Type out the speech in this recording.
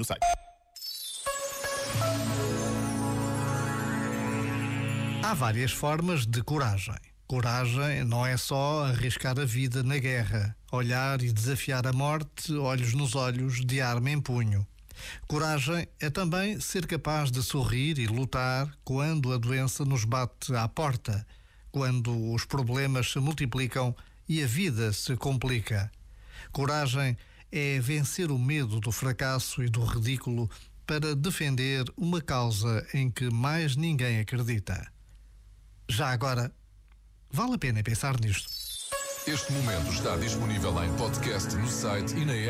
no site. Há várias formas de coragem. Coragem não é só arriscar a vida na guerra, olhar e desafiar a morte, olhos nos olhos, de arma em punho. Coragem é também ser capaz de sorrir e lutar quando a doença nos bate à porta, quando os problemas se multiplicam e a vida se complica. Coragem é vencer o medo do fracasso e do ridículo para defender uma causa em que mais ninguém acredita. Já agora, vale a pena pensar nisto. Este momento está disponível em podcast no site e na app.